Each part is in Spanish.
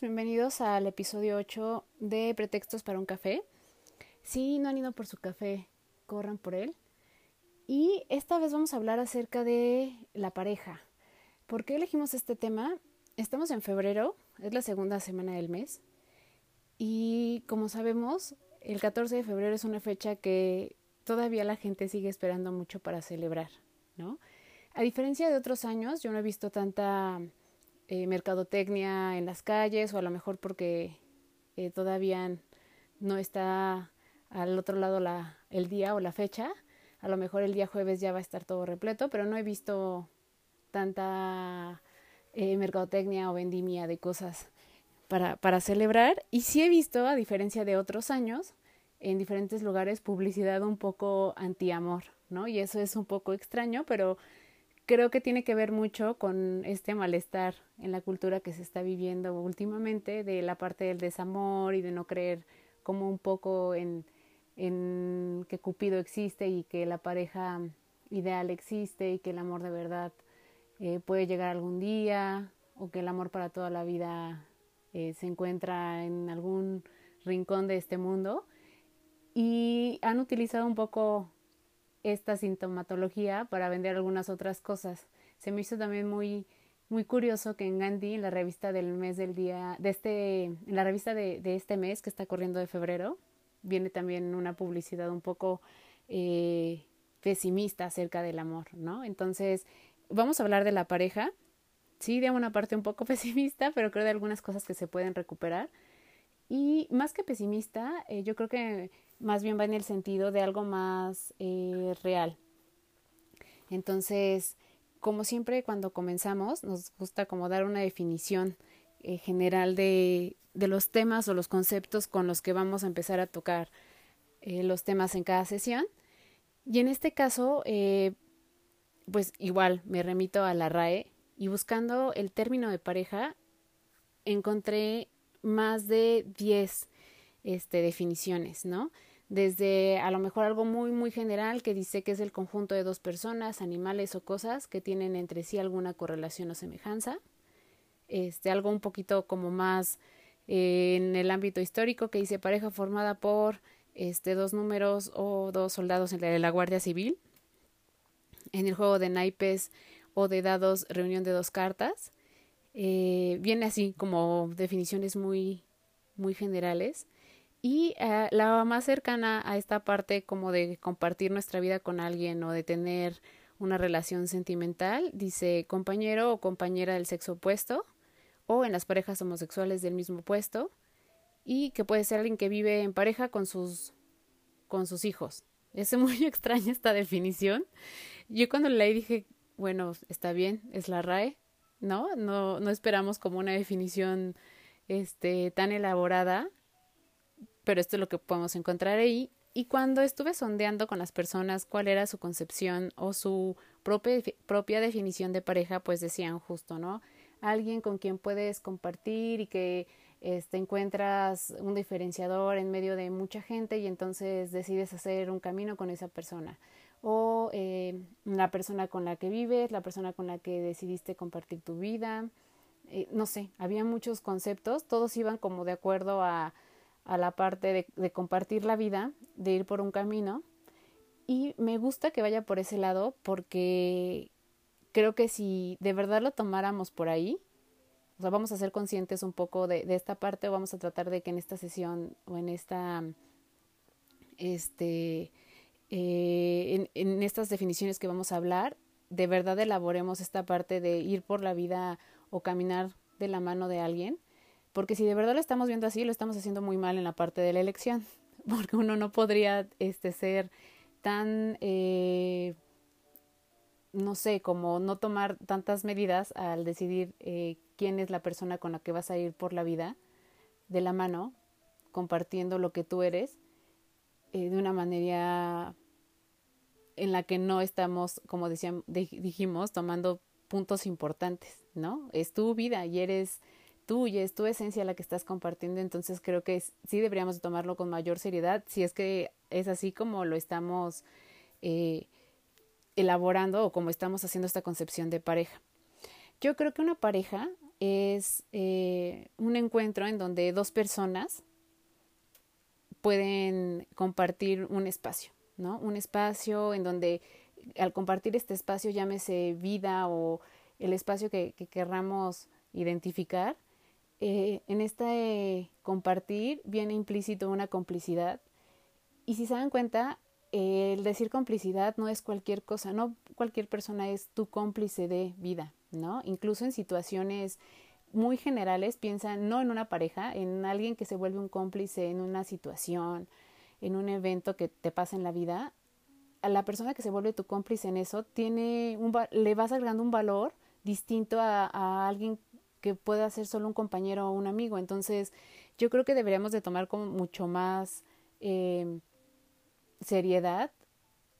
Bienvenidos al episodio 8 de Pretextos para un café. Si no han ido por su café, corran por él. Y esta vez vamos a hablar acerca de la pareja. ¿Por qué elegimos este tema? Estamos en febrero, es la segunda semana del mes. Y como sabemos, el 14 de febrero es una fecha que todavía la gente sigue esperando mucho para celebrar, ¿no? A diferencia de otros años, yo no he visto tanta eh, mercadotecnia en las calles o a lo mejor porque eh, todavía no está al otro lado la, el día o la fecha, a lo mejor el día jueves ya va a estar todo repleto, pero no he visto tanta eh, mercadotecnia o vendimia de cosas para, para celebrar. Y sí he visto, a diferencia de otros años, en diferentes lugares publicidad un poco anti-amor, ¿no? Y eso es un poco extraño, pero creo que tiene que ver mucho con este malestar en la cultura que se está viviendo últimamente de la parte del desamor y de no creer como un poco en que Cupido existe y que la pareja ideal existe y que el amor de verdad eh, puede llegar algún día o que el amor para toda la vida eh, se encuentra en algún rincón de este mundo. Y han utilizado un poco esta sintomatología para vender algunas otras cosas. Se me hizo también muy muy curioso que en Gandhi, en la revista del mes del día, de este, en la revista de, de este mes que está corriendo de febrero, viene también una publicidad un poco eh, pesimista acerca del amor, ¿no? Entonces, vamos a hablar de la pareja, sí, de una parte un poco pesimista, pero creo de algunas cosas que se pueden recuperar. Y más que pesimista, eh, yo creo que más bien va en el sentido de algo más eh, real. Entonces, como siempre cuando comenzamos, nos gusta como dar una definición general de, de los temas o los conceptos con los que vamos a empezar a tocar eh, los temas en cada sesión. Y en este caso, eh, pues igual me remito a la RAE y buscando el término de pareja encontré más de 10 este, definiciones, ¿no? Desde a lo mejor algo muy, muy general que dice que es el conjunto de dos personas, animales o cosas que tienen entre sí alguna correlación o semejanza. Este, algo un poquito como más en el ámbito histórico que dice pareja formada por este, dos números o dos soldados en la, de la Guardia Civil. En el juego de naipes o de dados, reunión de dos cartas. Eh, viene así como definiciones muy, muy generales. Y eh, la más cercana a esta parte como de compartir nuestra vida con alguien o de tener una relación sentimental, dice compañero o compañera del sexo opuesto, o en las parejas homosexuales del mismo puesto y que puede ser alguien que vive en pareja con sus con sus hijos. Es muy extraña esta definición. Yo cuando leí dije, bueno, está bien, es la RAE, ¿no? No no esperamos como una definición este tan elaborada, pero esto es lo que podemos encontrar ahí. Y cuando estuve sondeando con las personas cuál era su concepción o su propia, propia definición de pareja, pues decían justo, ¿no? alguien con quien puedes compartir y que este, encuentras un diferenciador en medio de mucha gente y entonces decides hacer un camino con esa persona. O eh, la persona con la que vives, la persona con la que decidiste compartir tu vida. Eh, no sé, había muchos conceptos, todos iban como de acuerdo a, a la parte de, compartir la vida, de ir por un camino. Y me gusta que vaya por ese lado porque creo que si de verdad lo tomáramos por ahí, o sea, vamos a ser conscientes un poco de, de esta parte o vamos a tratar de que en esta sesión o en esta, este, eh, en, en estas definiciones que vamos a hablar, de verdad elaboremos esta parte de ir por la vida o caminar de la mano de alguien, porque si de verdad lo estamos viendo así, lo estamos haciendo muy mal en la parte de la elección, porque uno no podría este, ser tan eh, no sé, como no tomar tantas medidas al decidir eh, quién es la persona con la que vas a ir por la vida de la mano, compartiendo lo que tú eres eh, de una manera en la que no estamos, como decíamos, dijimos, tomando puntos importantes, ¿no? Es tu vida y eres tú y es tu esencia la que estás compartiendo, entonces creo que sí deberíamos tomarlo con mayor seriedad si es que es así como lo estamos eh, elaborando o como estamos haciendo esta concepción de pareja. Yo creo que una pareja es eh, un encuentro en donde dos personas pueden compartir un espacio, ¿no? Un espacio en donde al compartir este espacio, llámese vida o el espacio que, que querramos identificar, eh, en este compartir viene implícito una complicidad. Y si se dan cuenta, el decir complicidad no es cualquier cosa, no cualquier persona es tu cómplice de vida, ¿no? Incluso en situaciones muy generales, piensa no en una pareja, en alguien que se vuelve un cómplice en una situación, en un evento que te pasa en la vida, a la persona que se vuelve tu cómplice en eso, tiene un, le vas agregando un valor distinto a, alguien que pueda ser solo un compañero o un amigo. Entonces, yo creo que deberíamos de tomar como mucho más eh, seriedad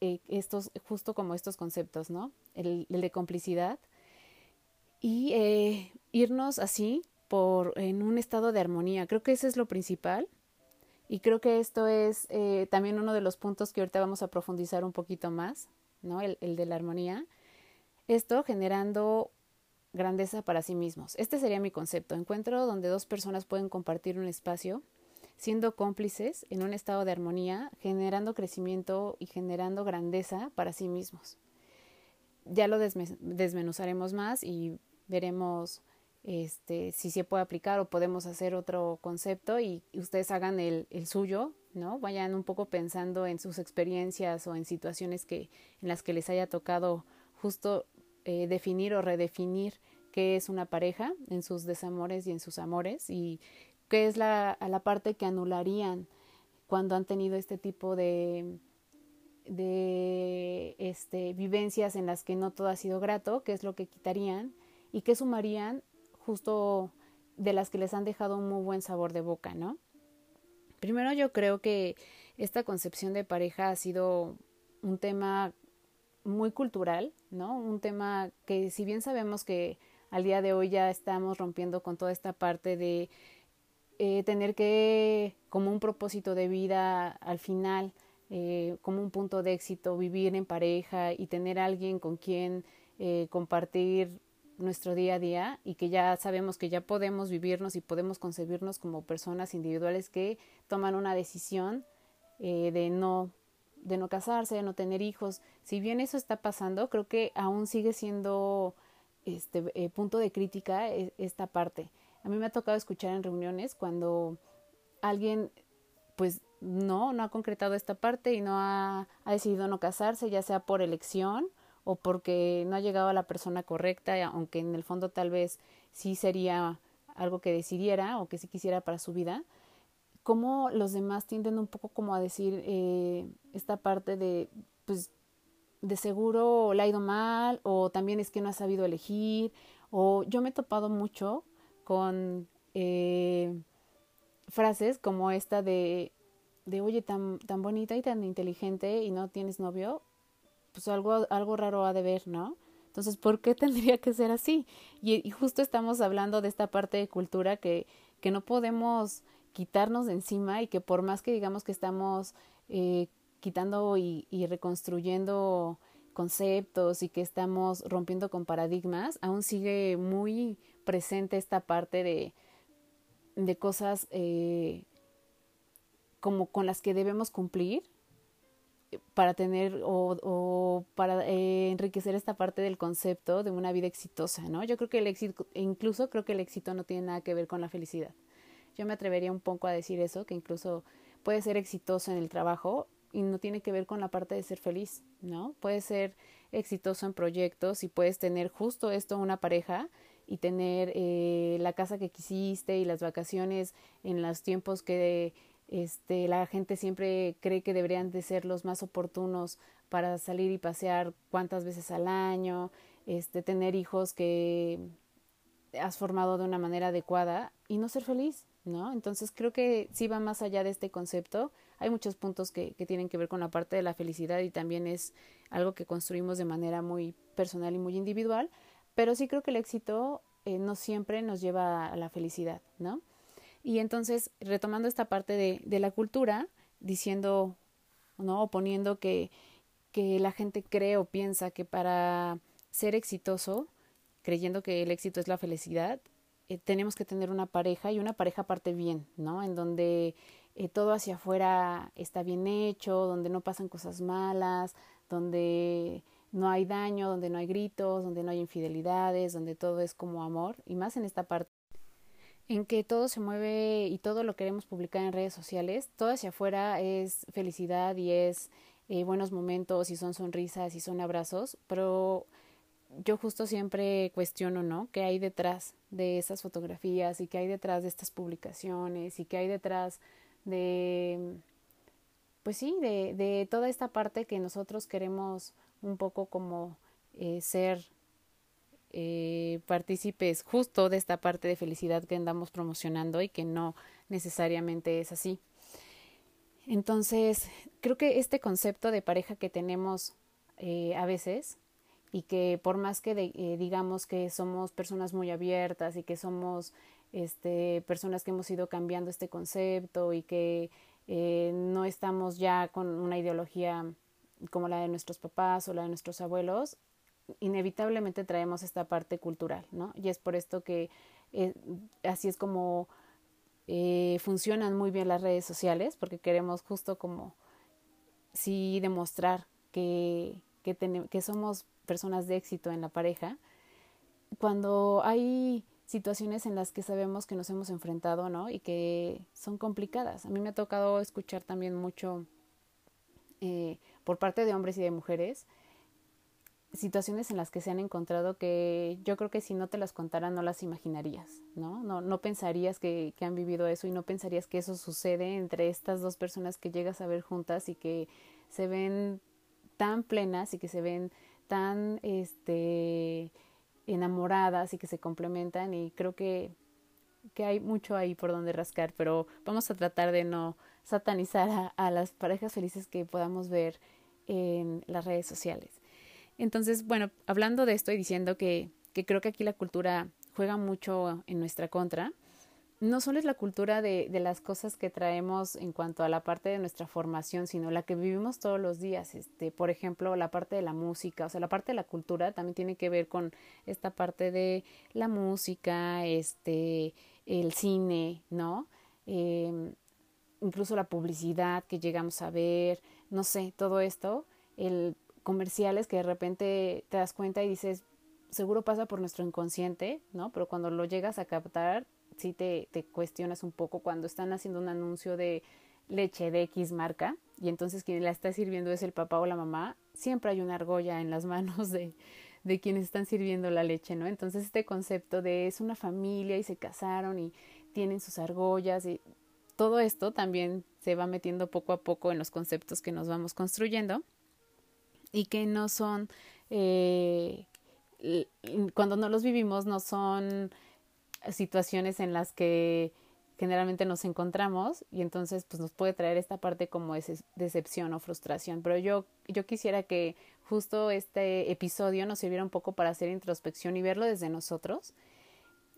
eh, estos, justo como estos conceptos, ¿no? El, de complicidad y eh, irnos así por en un estado de armonía. Creo que eso es lo principal y creo que esto es eh, también uno de los puntos que ahorita vamos a profundizar un poquito más, ¿no? El, el de la armonía. Esto generando grandeza para sí mismos. Este sería mi concepto. Encuentro donde dos personas pueden compartir un espacio, siendo cómplices en un estado de armonía, generando crecimiento y generando grandeza para sí mismos. Ya lo desmenuzaremos más y veremos este, si se puede aplicar o podemos hacer otro concepto y ustedes hagan el, el suyo, ¿no? Vayan un poco pensando en sus experiencias o en situaciones que, en las que les haya tocado justo eh, definir o redefinir qué es una pareja en sus desamores y en sus amores y qué es la, la parte que anularían cuando han tenido este tipo de, de este, vivencias en las que no todo ha sido grato, qué es lo que quitarían y qué sumarían justo de las que les han dejado un muy buen sabor de boca, ¿no? Primero yo creo que esta concepción de pareja ha sido un tema muy cultural, ¿no? Un tema que si bien sabemos que al día de hoy ya estamos rompiendo con toda esta parte de eh, tener que, como un propósito de vida al final, eh, como un punto de éxito, vivir en pareja y tener alguien con quien eh, compartir nuestro día a día y que ya sabemos que ya podemos vivirnos y podemos concebirnos como personas individuales que toman una decisión de no de no casarse, de no tener hijos. Si bien eso está pasando, creo que aún sigue siendo este eh, punto de crítica e, esta parte. A mí me ha tocado escuchar en reuniones cuando alguien pues no, no ha concretado esta parte y no ha, ha decidido no casarse, ya sea por elección o porque no ha llegado a la persona correcta, aunque en el fondo tal vez sí sería algo que decidiera o que sí quisiera para su vida cómo los demás tienden un poco como a decir eh, esta parte de, pues, de seguro le ha ido mal, o también es que no ha sabido elegir, o yo me he topado mucho con eh, frases como esta de, de oye, tan, tan bonita y tan inteligente y no tienes novio, pues algo, algo raro ha de ver, ¿no? Entonces, ¿por qué tendría que ser así? Y, justo estamos hablando de esta parte de cultura que, que no podemos quitarnos de encima y que por más que digamos que estamos eh, quitando y, reconstruyendo conceptos y que estamos rompiendo con paradigmas, aún sigue muy presente esta parte de, de cosas eh, como con las que debemos cumplir para tener o, para eh, enriquecer esta parte del concepto de una vida exitosa, ¿no? Yo creo que el éxito, incluso creo que el éxito no tiene nada que ver con la felicidad. Yo me atrevería un poco a decir eso, que incluso puede ser exitoso en el trabajo y no tiene que ver con la parte de ser feliz, ¿no? Puede ser exitoso en proyectos y puedes tener justo esto, una pareja y tener eh, la casa que quisiste y las vacaciones en los tiempos que este, la gente siempre cree que deberían de ser los más oportunos para salir y pasear cuántas veces al año, este, tener hijos que has formado de una manera adecuada y no ser feliz, ¿no? Entonces creo que sí va más allá de este concepto. Hay muchos puntos que, que tienen que ver con la parte de la felicidad y también es algo que construimos de manera muy personal y muy individual, pero sí creo que el éxito eh, no siempre nos lleva a la felicidad, ¿no? Y entonces, retomando esta parte de, de la cultura, diciendo, ¿no? O poniendo que, que la gente cree o piensa que para ser exitoso, creyendo que el éxito es la felicidad, eh, tenemos que tener una pareja y una pareja parte bien, ¿no? En donde eh, todo hacia afuera está bien hecho, donde no pasan cosas malas, donde no hay daño, donde no hay gritos, donde no hay infidelidades, donde todo es como amor, y más en esta parte en que todo se mueve y todo lo queremos publicar en redes sociales, todo hacia afuera es felicidad y es eh, buenos momentos y son sonrisas y son abrazos, pero yo justo siempre cuestiono, ¿no? ¿Qué hay detrás de esas fotografías y qué hay detrás de estas publicaciones y qué hay detrás de, pues sí, de, de toda esta parte que nosotros queremos un poco como eh, ser eh, partícipes justo de esta parte de felicidad que andamos promocionando y que no necesariamente es así. Entonces, creo que este concepto de pareja que tenemos eh, a veces y que por más que eh, digamos que somos personas muy abiertas y que somos este, personas que hemos ido cambiando este concepto y que no estamos ya con una ideología como la de nuestros papás o la de nuestros abuelos, inevitablemente traemos esta parte cultural, ¿no? Y es por esto que eh, así es como eh, funcionan muy bien las redes sociales, porque queremos justo como sí demostrar que, que, que somos personas de éxito en la pareja. Cuando hay situaciones en las que sabemos que nos hemos enfrentado, ¿no? Y que son complicadas. A mí me ha tocado escuchar también mucho eh, por parte de hombres y de mujeres situaciones en las que se han encontrado que yo creo que si no te las contara no las imaginarías, ¿no? No, no pensarías que, que han vivido eso y no pensarías que eso sucede entre estas dos personas que llegas a ver juntas y que se ven tan plenas y que se ven tan este enamoradas y que se complementan y creo que, que hay mucho ahí por donde rascar, pero vamos a tratar de no satanizar a las parejas felices que podamos ver en las redes sociales. Entonces, bueno, hablando de esto y diciendo que, que creo que aquí la cultura juega mucho en nuestra contra, no solo es la cultura de, de, las cosas que traemos en cuanto a la parte de nuestra formación, sino la que vivimos todos los días. Este, por ejemplo, la parte de la música, o sea, la parte de la cultura también tiene que ver con esta parte de la música, este, el cine, ¿no? Eh, incluso la publicidad que llegamos a ver, no sé, todo esto, el comerciales que de repente te das cuenta y dices, seguro pasa por nuestro inconsciente, ¿no? Pero cuando lo llegas a captar, sí te, te cuestionas un poco cuando están haciendo un anuncio de leche de X marca y entonces quien la está sirviendo es el papá o la mamá, siempre hay una argolla en las manos de, de quienes están sirviendo la leche, ¿no? Entonces este concepto de es una familia y se casaron y tienen sus argollas y todo esto también se va metiendo poco a poco en los conceptos que nos vamos construyendo y que no son, eh, cuando no los vivimos, no son situaciones en las que generalmente nos encontramos y entonces pues nos puede traer esta parte como decepción o frustración. Pero yo, yo quisiera que justo este episodio nos sirviera un poco para hacer introspección y verlo desde nosotros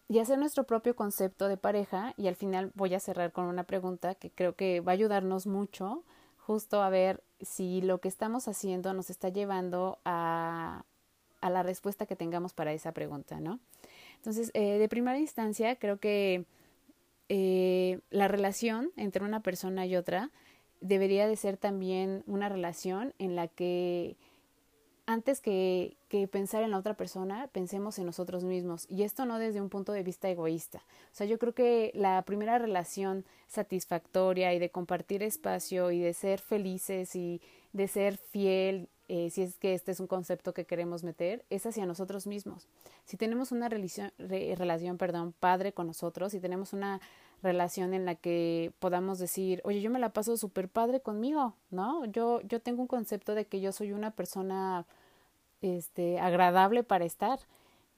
y hacer nuestro propio concepto de pareja y al final voy a cerrar con una pregunta que creo que va a ayudarnos mucho justo a ver si lo que estamos haciendo nos está llevando a, a la respuesta que tengamos para esa pregunta, ¿no? Entonces, eh, de primera instancia, creo que eh, la relación entre una persona y otra debería de ser también una relación en la que antes que, pensar en la otra persona, pensemos en nosotros mismos. Y esto no desde un punto de vista egoísta. O sea, yo creo que la primera relación satisfactoria y de compartir espacio y de ser felices y de ser fiel, eh, si es que este es un concepto que queremos meter, es hacia nosotros mismos. Si tenemos una relación, re, relación perdón, padre con nosotros, si tenemos una relación en la que podamos decir, oye, yo me la paso súper padre conmigo, ¿no? Yo, yo tengo un concepto de que yo soy una persona este, agradable para estar,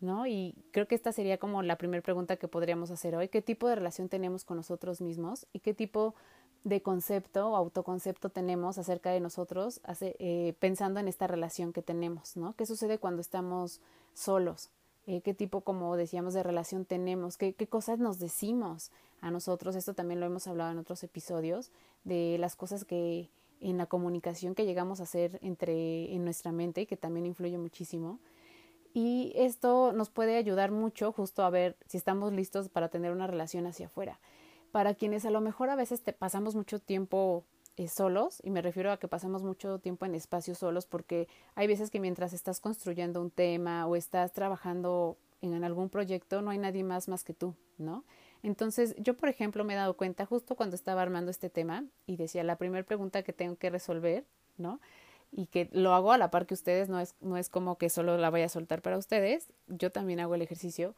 ¿no? Y creo que esta sería como la primera pregunta que podríamos hacer hoy, ¿qué tipo de relación tenemos con nosotros mismos y qué tipo de concepto o autoconcepto tenemos acerca de nosotros hace, eh, pensando en esta relación que tenemos, ¿no? ¿Qué sucede cuando estamos solos? Eh, ¿Qué tipo, como decíamos, de relación tenemos? ¿Qué, ¿Qué cosas nos decimos a nosotros? Esto también lo hemos hablado en otros episodios, de las cosas que en la comunicación que llegamos a hacer entre en nuestra mente, que también influye muchísimo. Y esto nos puede ayudar mucho justo a ver si estamos listos para tener una relación hacia afuera para quienes a lo mejor a veces te pasamos mucho tiempo eh, solos, y me refiero a que pasamos mucho tiempo en espacios solos, porque hay veces que mientras estás construyendo un tema o estás trabajando en algún proyecto, no hay nadie más más que tú, ¿no? Entonces, yo, por ejemplo, me he dado cuenta justo cuando estaba armando este tema y decía, la primera pregunta que tengo que resolver, ¿no? Y que lo hago a la par que ustedes, no es, no es como que solo la vaya a soltar para ustedes, yo también hago el ejercicio,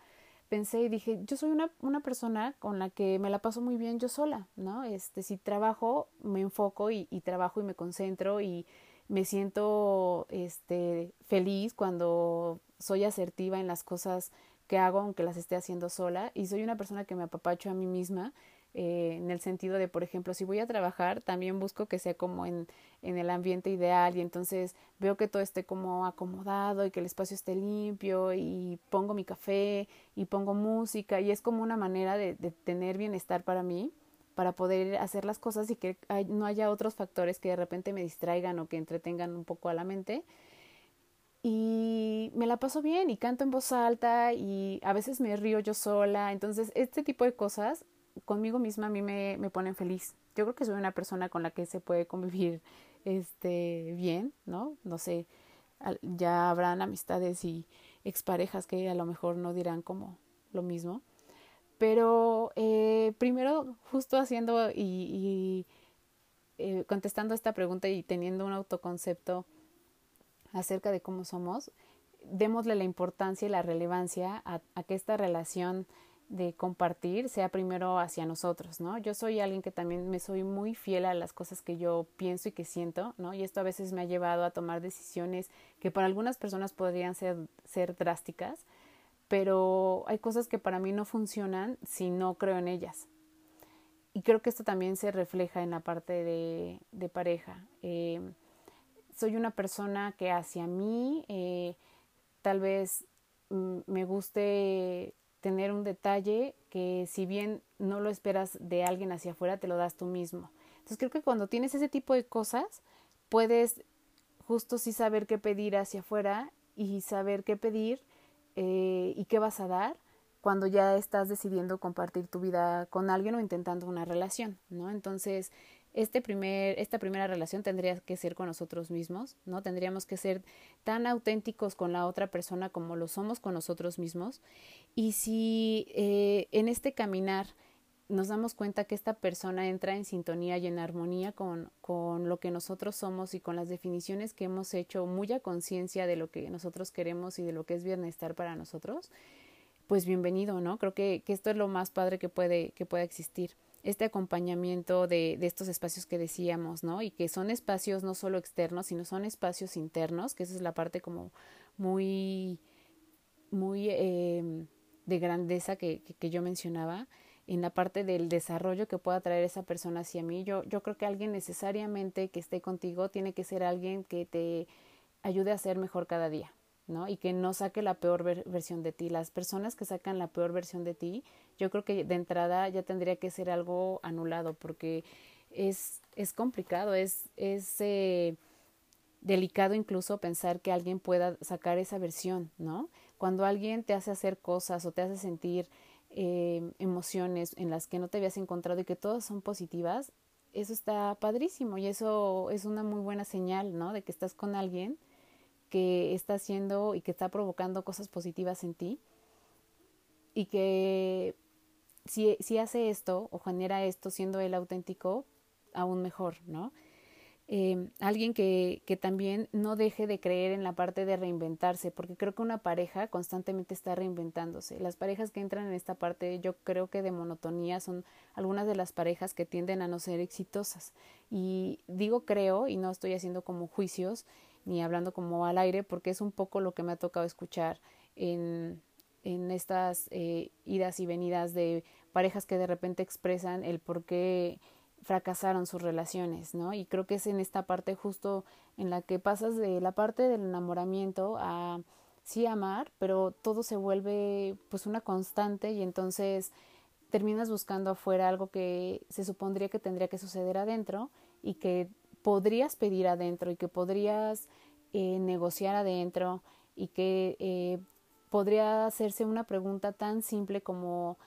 pensé y dije, yo soy una, una persona con la que me la paso muy bien yo sola, ¿no? Este, si trabajo, me enfoco y, y trabajo y me concentro y me siento este, feliz cuando soy asertiva en las cosas que hago, aunque las esté haciendo sola, y soy una persona que me apapacho a mí misma eh, en el sentido de, por ejemplo, si voy a trabajar, también busco que sea como en, en el ambiente ideal y entonces veo que todo esté como acomodado y que el espacio esté limpio y pongo mi café y pongo música y es como una manera de, de tener bienestar para mí para poder hacer las cosas y que no haya otros factores que de repente me distraigan o que entretengan un poco a la mente. Y me la paso bien y canto en voz alta y a veces me río yo sola. Entonces, este tipo de cosas conmigo misma a mí me, me ponen feliz. Yo creo que soy una persona con la que se puede convivir este bien, ¿no? No sé, ya habrán amistades y exparejas que a lo mejor no dirán como lo mismo. Pero eh, primero, justo haciendo y, y eh, contestando esta pregunta y teniendo un autoconcepto acerca de cómo somos, démosle la importancia y la relevancia a, que esta relación de compartir sea primero hacia nosotros, ¿no? Yo soy alguien que también me soy muy fiel a las cosas que yo pienso y que siento, ¿no? Y esto a veces me ha llevado a tomar decisiones que para algunas personas podrían ser, drásticas, pero hay cosas que para mí no funcionan si no creo en ellas. Y creo que esto también se refleja en la parte de, de pareja. Eh, soy una persona que hacia mí eh, tal vez mm, me guste tener un detalle que si bien no lo esperas de alguien hacia afuera, te lo das tú mismo. Entonces creo que cuando tienes ese tipo de cosas, puedes justo sí saber qué pedir hacia afuera y saber qué pedir eh, y qué vas a dar cuando ya estás decidiendo compartir tu vida con alguien o intentando una relación, ¿no? Entonces, este primer, esta primera relación tendría que ser con nosotros mismos, ¿no? Tendríamos que ser tan auténticos con la otra persona como lo somos con nosotros mismos. Y si eh, en este caminar nos damos cuenta que esta persona entra en sintonía y en armonía con, con lo que nosotros somos y con las definiciones que hemos hecho muy a conciencia de lo que nosotros queremos y de lo que es bienestar para nosotros, pues bienvenido, ¿no? Creo que, que esto es lo más padre que puede, que pueda existir este acompañamiento de, de, estos espacios que decíamos, ¿no? Y que son espacios no solo externos, sino son espacios internos, que esa es la parte como muy, muy eh, de grandeza que, que, yo mencionaba, en la parte del desarrollo que pueda traer esa persona hacia mí. Yo, yo creo que alguien necesariamente que esté contigo tiene que ser alguien que te ayude a ser mejor cada día, ¿no? Y que no saque la peor ver versión de ti. Las personas que sacan la peor versión de ti, yo creo que de entrada ya tendría que ser algo anulado porque es, es complicado, es, es eh, delicado incluso pensar que alguien pueda sacar esa versión, ¿no? Cuando alguien te hace hacer cosas o te hace sentir eh, emociones en las que no te habías encontrado y que todas son positivas, eso está padrísimo y eso es una muy buena señal, ¿no? De que estás con alguien que está haciendo y que está provocando cosas positivas en ti y que si, si hace esto o genera esto siendo él auténtico, aún mejor, ¿no? eh, alguien que, que también no deje de creer en la parte de reinventarse, porque creo que una pareja constantemente está reinventándose. Las parejas que entran en esta parte, yo creo que de monotonía, son algunas de las parejas que tienden a no ser exitosas. Y digo creo, y no estoy haciendo como juicios, ni hablando como al aire, porque es un poco lo que me ha tocado escuchar en, en estas eh, idas y venidas de parejas que de repente expresan el por qué fracasaron sus relaciones, ¿no? Y creo que es en esta parte justo en la que pasas de la parte del enamoramiento a sí amar, pero todo se vuelve pues una constante y entonces terminas buscando afuera algo que se supondría que tendría que suceder adentro y que podrías pedir adentro y que podrías eh, negociar adentro y que eh, podría hacerse una pregunta tan simple como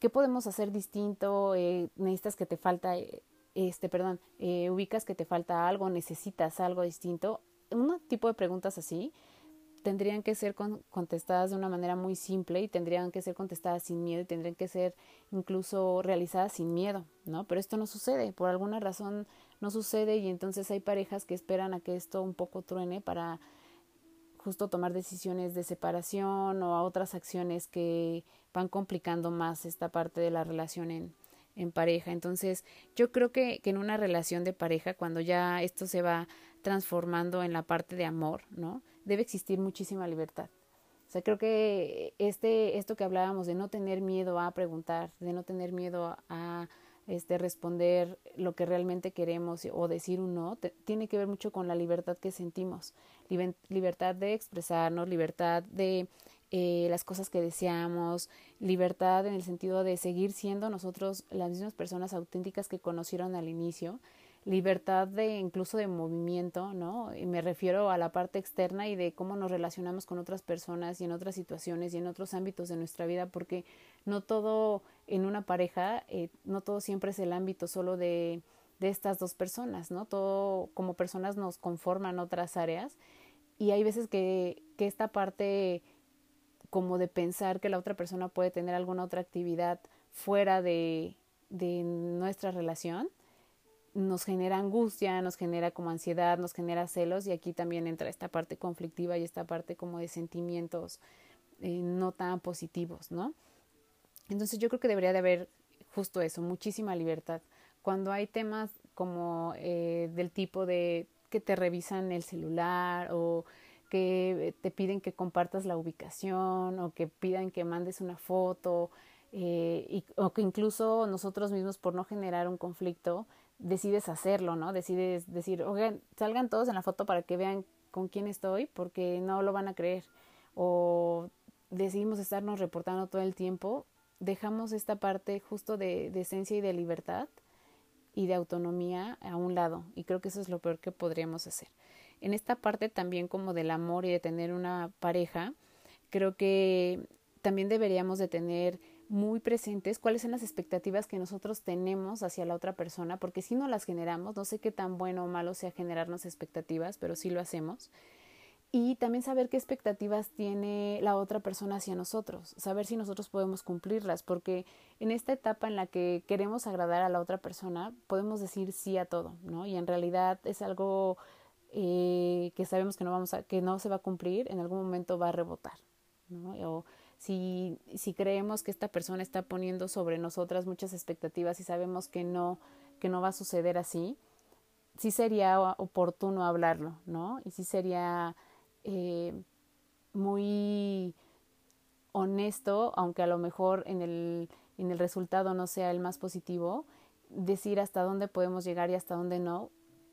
¿qué podemos hacer distinto? Eh, necesitas que te falta, eh, este, perdón, eh, ubicas que te falta algo, necesitas algo distinto. Un tipo de preguntas así tendrían que ser contestadas de una manera muy simple y tendrían que ser contestadas sin miedo y tendrían que ser incluso realizadas sin miedo, ¿no? Pero esto no sucede, por alguna razón no sucede y entonces hay parejas que esperan a que esto un poco truene para justo tomar decisiones de separación o a otras acciones que van complicando más esta parte de la relación en, en pareja. Entonces, yo creo que, que en una relación de pareja, cuando ya esto se va transformando en la parte de amor, ¿no? Debe existir muchísima libertad. O sea, creo que este, esto que hablábamos de no tener miedo a preguntar, de no tener miedo a este, responder lo que realmente queremos o decir un no, tiene que ver mucho con la libertad que sentimos, libertad de expresarnos, libertad de eh, las cosas que deseamos, libertad en el sentido de seguir siendo nosotros las mismas personas auténticas que conocieron al inicio libertad de incluso de movimiento, ¿no? Y me refiero a la parte externa y de cómo nos relacionamos con otras personas y en otras situaciones y en otros ámbitos de nuestra vida, porque no todo en una pareja, eh, no todo siempre es el ámbito solo de, de estas dos personas, ¿no? Todo como personas nos conforman otras áreas y hay veces que, que esta parte como de pensar que la otra persona puede tener alguna otra actividad fuera de, de nuestra relación, nos genera angustia, nos genera como ansiedad, nos genera celos y aquí también entra esta parte conflictiva y esta parte como de sentimientos eh, no tan positivos, ¿no? Entonces yo creo que debería de haber justo eso, muchísima libertad. Cuando hay temas como eh, del tipo de que te revisan el celular o que te piden que compartas la ubicación o que pidan que mandes una foto eh, y, o que incluso nosotros mismos por no generar un conflicto decides hacerlo, ¿no? Decides decir, oigan, salgan todos en la foto para que vean con quién estoy, porque no lo van a creer. O decidimos estarnos reportando todo el tiempo, dejamos esta parte justo de, de esencia y de libertad y de autonomía a un lado. Y creo que eso es lo peor que podríamos hacer. En esta parte también como del amor y de tener una pareja, creo que también deberíamos de tener muy presentes cuáles son las expectativas que nosotros tenemos hacia la otra persona, porque si no las generamos, no sé qué tan bueno o malo sea generarnos expectativas, pero sí lo hacemos. Y también saber qué expectativas tiene la otra persona hacia nosotros, saber si nosotros podemos cumplirlas, porque en esta etapa en la que queremos agradar a la otra persona, podemos decir sí a todo, ¿no? Y en realidad es algo eh, que sabemos que no, vamos a, que no se va a cumplir, en algún momento va a rebotar, ¿no? O, si, si creemos que esta persona está poniendo sobre nosotras muchas expectativas y sabemos que no, que no va a suceder así, sí sería oportuno hablarlo, ¿no? Y sí sería eh, muy honesto, aunque a lo mejor en el, en el resultado no sea el más positivo, decir hasta dónde podemos llegar y hasta dónde no,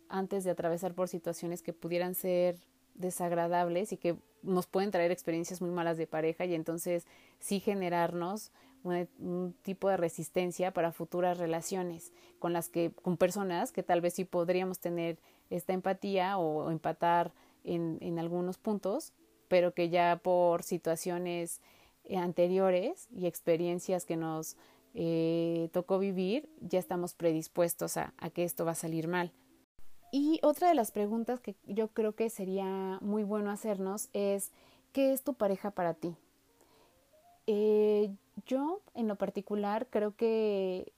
antes de atravesar por situaciones que pudieran ser desagradables y que nos pueden traer experiencias muy malas de pareja y entonces sí generarnos un, tipo de resistencia para futuras relaciones con las que con personas que tal vez sí podríamos tener esta empatía o, empatar en, algunos puntos pero que ya por situaciones eh, anteriores y experiencias que nos eh, tocó vivir ya estamos predispuestos a, que esto va a salir mal y otra de las preguntas que yo creo que sería muy bueno hacernos es, ¿qué es tu pareja para ti? Eh, yo, en lo particular, creo que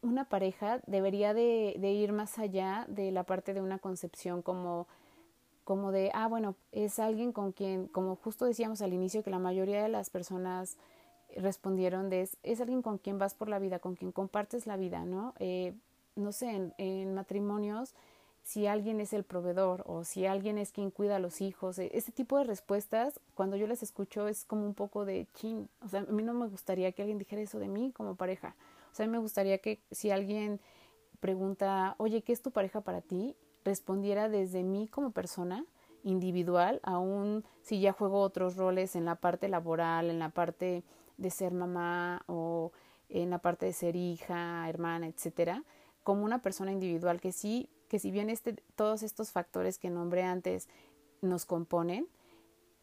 una pareja debería de, de, ir más allá de la parte de una concepción como, como de, ah, bueno, es alguien con quien, como justo decíamos al inicio, que la mayoría de las personas respondieron de, es, es alguien con quien vas por la vida, con quien compartes la vida, ¿no? Eh, no sé, en, matrimonios si alguien es el proveedor o si alguien es quien cuida a los hijos. E, ese tipo de respuestas, cuando yo las escucho, es como un poco de chin. O sea, a mí no me gustaría que alguien dijera eso de mí como pareja. O sea, a mí me gustaría que si alguien pregunta, oye, ¿qué es tu pareja para ti? Respondiera desde mí como persona individual, aún si ya juego otros roles en la parte laboral, en la parte de ser mamá o en la parte de ser hija, hermana, etcétera, como una persona individual que sí que si bien este, todos estos factores que nombré antes nos componen,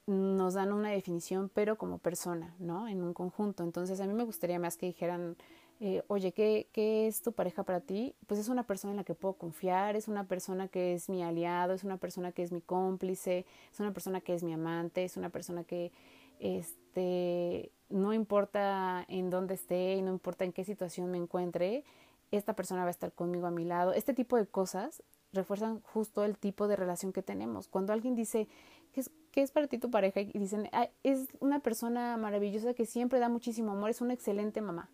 nos dan una definición, pero como persona, ¿no? En un conjunto. Entonces, a mí me gustaría más que dijeran, eh, oye, ¿qué, ¿qué es tu pareja para ti? Pues es una persona en la que puedo confiar, es una persona que es mi aliado, es una persona que es mi cómplice, es una persona que es mi amante, es una persona que, este, no importa en dónde esté y no importa en qué situación me encuentre, esta persona va a estar conmigo a mi lado. Este tipo de cosas refuerzan justo el tipo de relación que tenemos. Cuando alguien dice, ¿qué es, qué es para ti tu pareja? Y dicen, es una persona maravillosa que siempre da muchísimo amor, es una excelente mamá.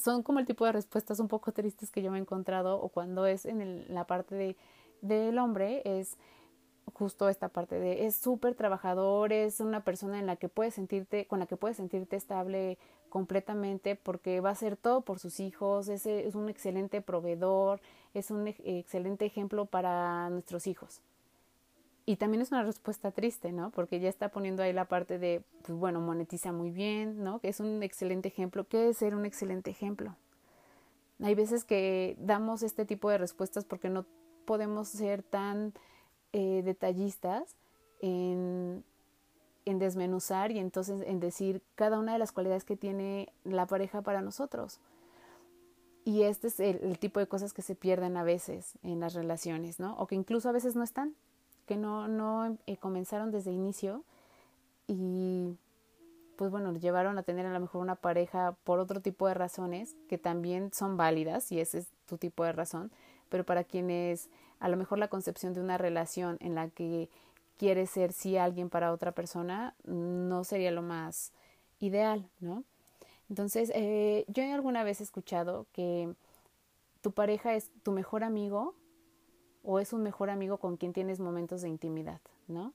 Son como el tipo de respuestas un poco tristes que yo me he encontrado o cuando es en la parte de, del hombre es justo esta parte de es súper trabajador, es una persona en la que puedes sentirte, con la que puedes sentirte estable completamente porque va a hacer todo por sus hijos, es, es un excelente proveedor, es un excelente ejemplo para nuestros hijos. Y también es una respuesta triste, ¿no? Porque ya está poniendo ahí la parte de, pues bueno, monetiza muy bien, ¿no? Que es un excelente ejemplo. ¿Qué es ser un excelente ejemplo? Hay veces que damos este tipo de respuestas porque no podemos ser tan eh, detallistas en, en desmenuzar y entonces en decir cada una de las cualidades que tiene la pareja para nosotros. Y este es el, tipo de cosas que se pierden a veces en las relaciones, ¿no? O que incluso a veces no están, que no, no eh, comenzaron desde inicio y pues bueno, llevaron a tener a lo mejor una pareja por otro tipo de razones que también son válidas y ese es tu tipo de razón, pero para quienes a lo mejor la concepción de una relación en la que quiere ser sí alguien para otra persona, no sería lo más ideal, ¿no? Entonces, eh, yo alguna vez he escuchado que tu pareja es tu mejor amigo o es un mejor amigo con quien tienes momentos de intimidad, ¿no?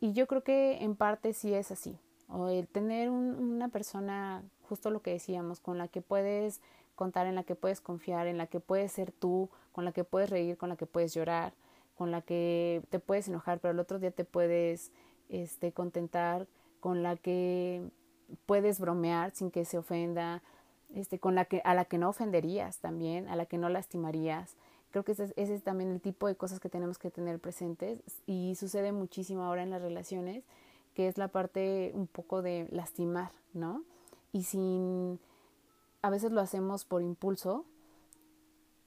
Y yo creo que en parte sí es así. O el tener una persona, justo lo que decíamos, con la que puedes contar, en la que puedes confiar, en la que puedes ser tú, con la que puedes reír, con la que puedes llorar, con la que te puedes enojar, pero el otro día te puedes este, contentar, con la que puedes bromear sin que se ofenda, este, con la que, a la que no ofenderías también, a la que no lastimarías. Creo que ese es, ese es también el tipo de cosas que tenemos que tener presentes y sucede muchísimo ahora en las relaciones, que es la parte un poco de lastimar, ¿no? Y sin, a veces lo hacemos por impulso,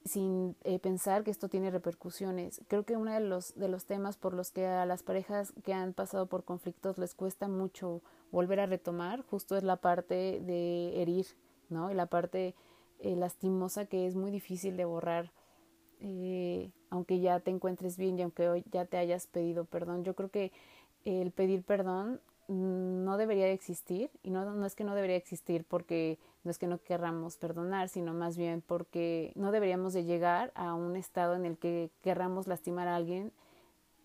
sin eh, pensar que esto tiene repercusiones. Creo que uno de los, de los temas por los que a las parejas que han pasado por conflictos les cuesta mucho volver a retomar justo es la parte de herir, ¿no? Y la parte eh, lastimosa que es muy difícil de borrar, eh, aunque ya te encuentres bien y aunque hoy ya te hayas pedido perdón. Yo creo que el pedir perdón no debería de existir y no, no es que no debería existir porque no es que no querramos perdonar, sino más bien porque no deberíamos de llegar a un estado en el que querramos lastimar a alguien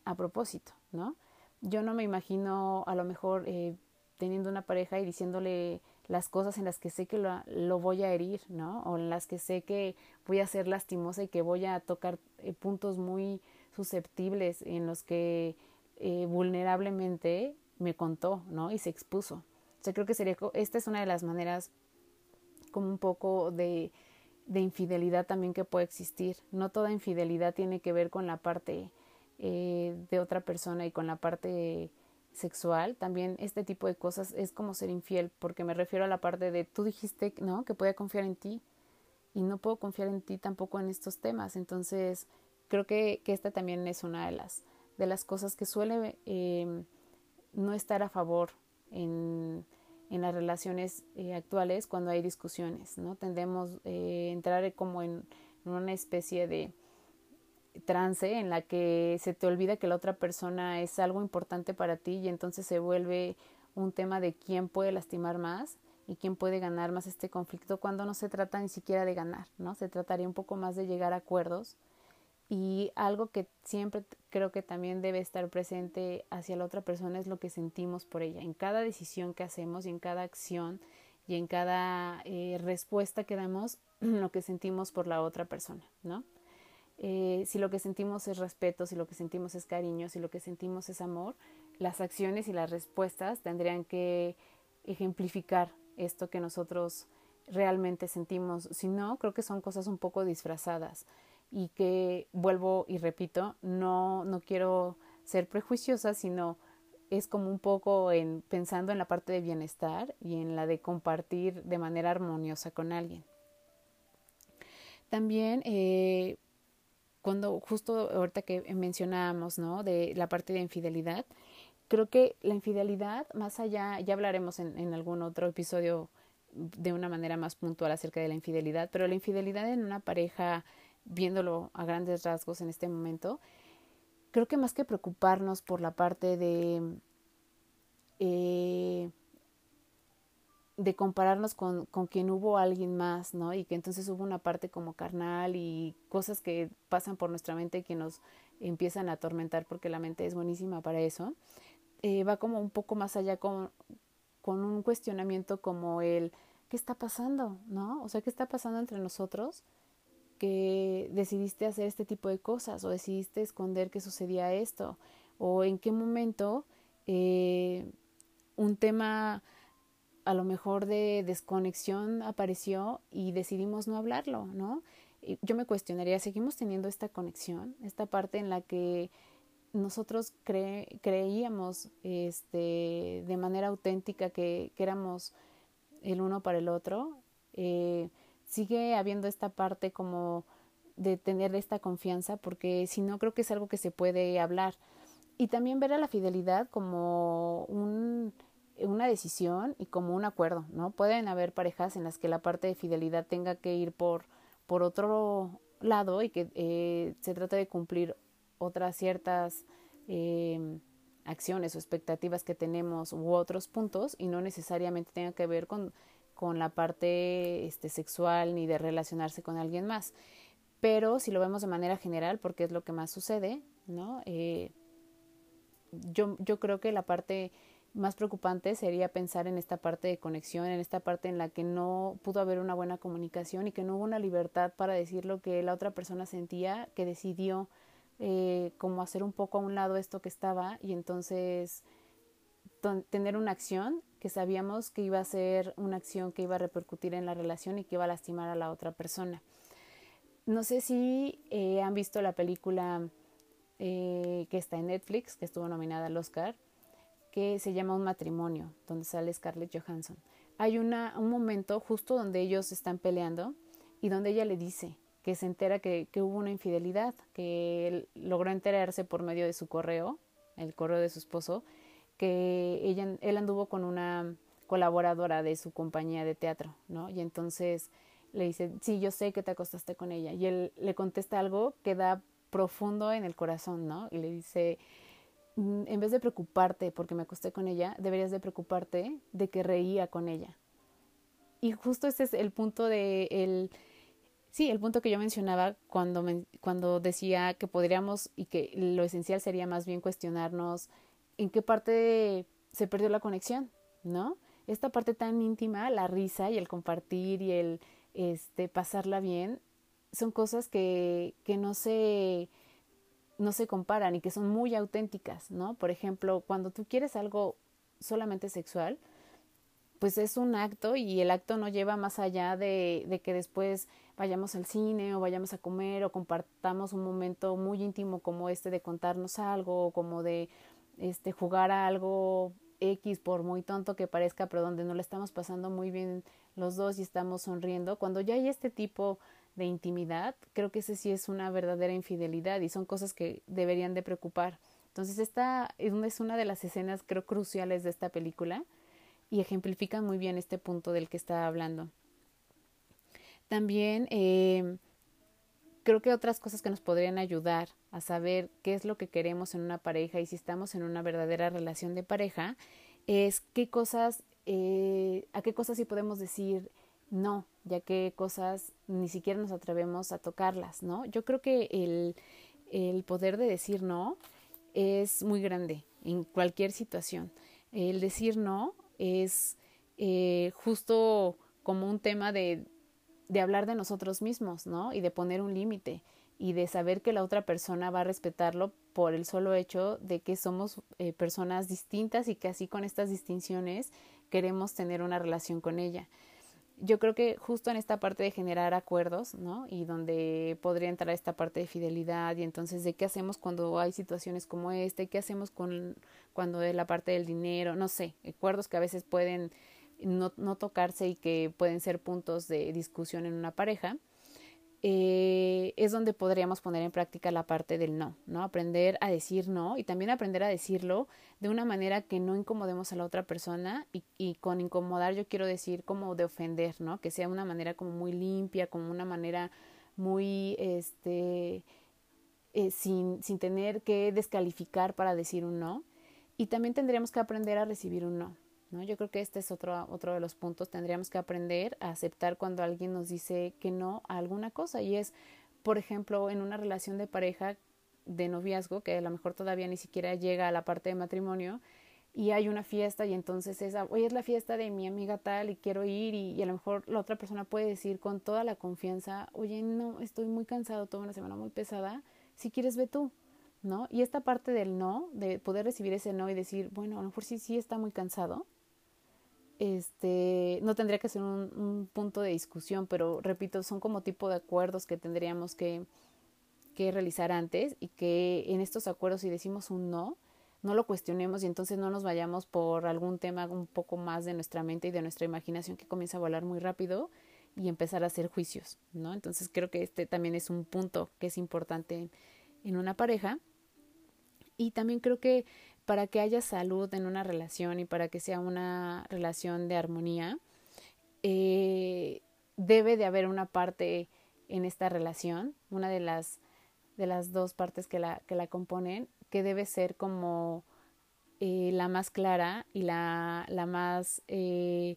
a propósito, ¿no? Yo no me imagino a lo mejor eh, teniendo una pareja y diciéndole las cosas en las que sé que lo, lo, voy a herir, ¿no? O en las que sé que voy a ser lastimosa y que voy a tocar eh, puntos muy susceptibles en los que eh, vulnerablemente me contó, ¿no? Y se expuso. O sea, creo que sería, esta es una de las maneras como un poco de, de infidelidad también que puede existir. No toda infidelidad tiene que ver con la parte eh, de otra persona y con la parte sexual. También este tipo de cosas es como ser infiel, porque me refiero a la parte de tú dijiste, ¿no? Que podía confiar en ti y no puedo confiar en ti tampoco en estos temas. Entonces, creo que, que esta también es una de las, de las cosas que suele eh, no estar a favor en, en las relaciones eh, actuales cuando hay discusiones, ¿no? Tendemos a eh, entrar como en, una especie de trance en la que se te olvida que la otra persona es algo importante para ti y entonces se vuelve un tema de quién puede lastimar más y quién puede ganar más este conflicto cuando no se trata ni siquiera de ganar, ¿no? Se trataría un poco más de llegar a acuerdos y algo que siempre creo que también debe estar presente hacia la otra persona es lo que sentimos por ella. En cada decisión que hacemos y en cada acción y en cada eh, respuesta que damos, lo que sentimos por la otra persona, ¿no? Eh, si lo que sentimos es respeto, si lo que sentimos es cariño, si lo que sentimos es amor, las acciones y las respuestas tendrían que ejemplificar esto que nosotros realmente sentimos. Si no, creo que son cosas un poco disfrazadas y que vuelvo y repito, no, no quiero ser prejuiciosa, sino es como un poco en pensando en la parte de bienestar y en la de compartir de manera armoniosa con alguien. También eh, cuando justo ahorita que mencionábamos, ¿no? De la parte de infidelidad, creo que la infidelidad, más allá, ya hablaremos en, algún otro episodio de una manera más puntual acerca de la infidelidad, pero la infidelidad en una pareja viéndolo a grandes rasgos en este momento, creo que más que preocuparnos por la parte de, eh, de compararnos con, con quien hubo alguien más, ¿no? Y que entonces hubo una parte como carnal y cosas que pasan por nuestra mente que nos empiezan a atormentar porque la mente es buenísima para eso, eh, va como un poco más allá con, con un cuestionamiento como el, ¿qué está pasando? ¿No? O sea, ¿qué está pasando entre nosotros? que decidiste hacer este tipo de cosas o decidiste esconder que sucedía esto o en qué momento eh, un tema a lo mejor de desconexión apareció y decidimos no hablarlo, ¿no? Yo me cuestionaría, ¿seguimos teniendo esta conexión? Esta parte en la que nosotros creíamos este, de manera auténtica que, éramos el uno para el otro. Eh, sigue habiendo esta parte como de tener esta confianza, porque si no creo que es algo que se puede hablar. Y también ver a la fidelidad como un, una decisión y como un acuerdo, ¿no? Pueden haber parejas en las que la parte de fidelidad tenga que ir por, por otro lado y que eh, se trata de cumplir otras ciertas eh, acciones o expectativas que tenemos u otros puntos y no necesariamente tenga que ver con con la parte este, sexual ni de relacionarse con alguien más. Pero si lo vemos de manera general, porque es lo que más sucede, ¿no? Eh, yo, yo creo que la parte más preocupante sería pensar en esta parte de conexión, en esta parte en la que no pudo haber una buena comunicación y que no hubo una libertad para decir lo que la otra persona sentía, que decidió eh, como hacer un poco a un lado esto que estaba y entonces tener una acción que sabíamos que iba a ser una acción que iba a repercutir en la relación y que iba a lastimar a la otra persona. No sé si eh, han visto la película eh, que está en Netflix, que estuvo nominada al Oscar, que se llama Un matrimonio, donde sale Scarlett Johansson. Hay una, un momento justo donde ellos están peleando y donde ella le dice que se entera que, que hubo una infidelidad, que logró enterarse por medio de su correo, el correo de su esposo, que ella, él anduvo con una colaboradora de su compañía de teatro, ¿no? Y entonces le dice, sí, yo sé que te acostaste con ella. Y él le contesta algo que da profundo en el corazón, ¿no? Y le dice, en vez de preocuparte porque me acosté con ella, deberías de preocuparte de que reía con ella. Y justo este es el punto de el, sí, el punto que yo mencionaba cuando, cuando decía que podríamos y que lo esencial sería más bien cuestionarnos en qué parte se perdió la conexión, ¿no? Esta parte tan íntima, la risa y el compartir y el este, pasarla bien, son cosas que, que no se no se comparan y que son muy auténticas, ¿no? Por ejemplo, cuando tú quieres algo solamente sexual, pues es un acto y el acto no lleva más allá de, de, que después vayamos al cine o vayamos a comer o compartamos un momento muy íntimo como este de contarnos algo o como de este, jugar a algo X por muy tonto que parezca, pero donde no le estamos pasando muy bien los dos y estamos sonriendo, cuando ya hay este tipo de intimidad, creo que ese sí es una verdadera infidelidad y son cosas que deberían de preocupar. Entonces esta es una de las escenas creo cruciales de esta película y ejemplifican muy bien este punto del que estaba hablando. También eh, creo que otras cosas que nos podrían ayudar a saber qué es lo que queremos en una pareja y si estamos en una verdadera relación de pareja es qué cosas, eh, a qué cosas sí podemos decir no, ya que cosas ni siquiera nos atrevemos a tocarlas, ¿no? Yo creo que el, el poder de decir no es muy grande en cualquier situación. El decir no es eh, justo como un tema de, de hablar de nosotros mismos, ¿no? Y de poner un límite y de saber que la otra persona va a respetarlo por el solo hecho de que somos eh, personas distintas y que así con estas distinciones queremos tener una relación con ella yo creo que justo en esta parte de generar acuerdos, ¿no? Y donde podría entrar esta parte de fidelidad y entonces de qué hacemos cuando hay situaciones como esta qué hacemos con cuando es la parte del dinero, no sé, acuerdos que a veces pueden no, no tocarse y que pueden ser puntos de discusión en una pareja eh, es donde podríamos poner en práctica la parte del no, ¿no? Aprender a decir no y también aprender a decirlo de una manera que no incomodemos a la otra persona y, y con incomodar yo quiero decir como de ofender, ¿no? Que sea una manera como muy limpia, como una manera muy, este, eh, sin, sin tener que descalificar para decir un no. Y también tendríamos que aprender a recibir un no, ¿no? Yo creo que este es otro, otro de los puntos. Tendríamos que aprender a aceptar cuando alguien nos dice que no a alguna cosa. Y es, por ejemplo, en una relación de pareja, de noviazgo, que a lo mejor todavía ni siquiera llega a la parte de matrimonio, y hay una fiesta y entonces esa, hoy es la fiesta de mi amiga tal y quiero ir y, y, a lo mejor la otra persona puede decir con toda la confianza, oye, no, estoy muy cansado, toda una semana muy pesada, si quieres ve tú, ¿no? Y esta parte del no, de poder recibir ese no y decir, bueno, a lo mejor sí, sí está muy cansado, este, no tendría que ser un, un, punto de discusión, pero repito, son como tipo de acuerdos que tendríamos que, que realizar antes y que en estos acuerdos si decimos un no, no lo cuestionemos y entonces no nos vayamos por algún tema un poco más de nuestra mente y de nuestra imaginación que comienza a volar muy rápido y empezar a hacer juicios, ¿no? Entonces creo que este también es un punto que es importante en una pareja. Y también creo que para que haya salud en una relación y para que sea una relación de armonía, eh, debe de haber una parte en esta relación, una de las, de las dos partes que la, que la componen, que debe ser como eh, la más clara y la, la más eh,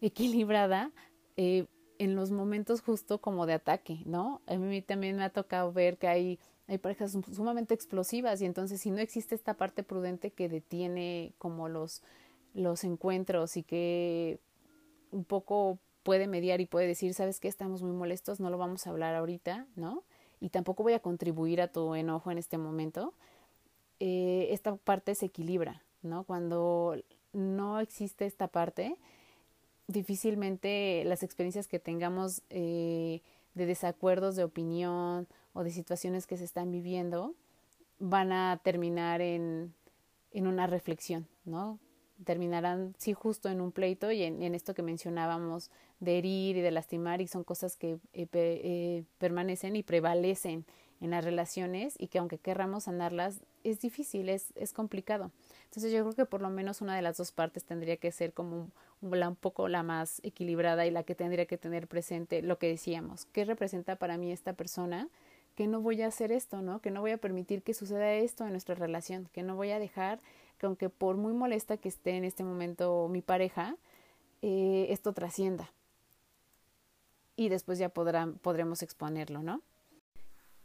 equilibrada en los momentos justo como de ataque, ¿no? A mí también me ha tocado ver que hay hay parejas sumamente explosivas y entonces si no existe esta parte prudente que detiene como los, los encuentros y que un poco puede mediar y puede decir, sabes que estamos muy molestos, no lo vamos a hablar ahorita, ¿no? Y tampoco voy a contribuir a tu enojo en este momento. Eh, esta parte se equilibra, ¿no? Cuando no existe esta parte, difícilmente las experiencias que tengamos eh, de desacuerdos de opinión o de situaciones que se están viviendo van a terminar en, en una reflexión, ¿no? Terminarán, sí, justo en un pleito y en, en esto que mencionábamos de herir y de lastimar y son cosas que eh, eh, permanecen y prevalecen en las relaciones y que aunque querramos sanarlas es difícil, es, es complicado. Entonces yo creo que por lo menos una de las dos partes tendría que ser como un, un poco la más equilibrada y la que tendría que tener presente lo que decíamos, qué representa para mí esta persona, que no voy a hacer esto, ¿no? Que no voy a permitir que suceda esto en nuestra relación, que no voy a dejar que aunque por muy molesta que esté en este momento mi pareja, eh, esto trascienda. Y después ya podrán, podremos exponerlo, ¿no?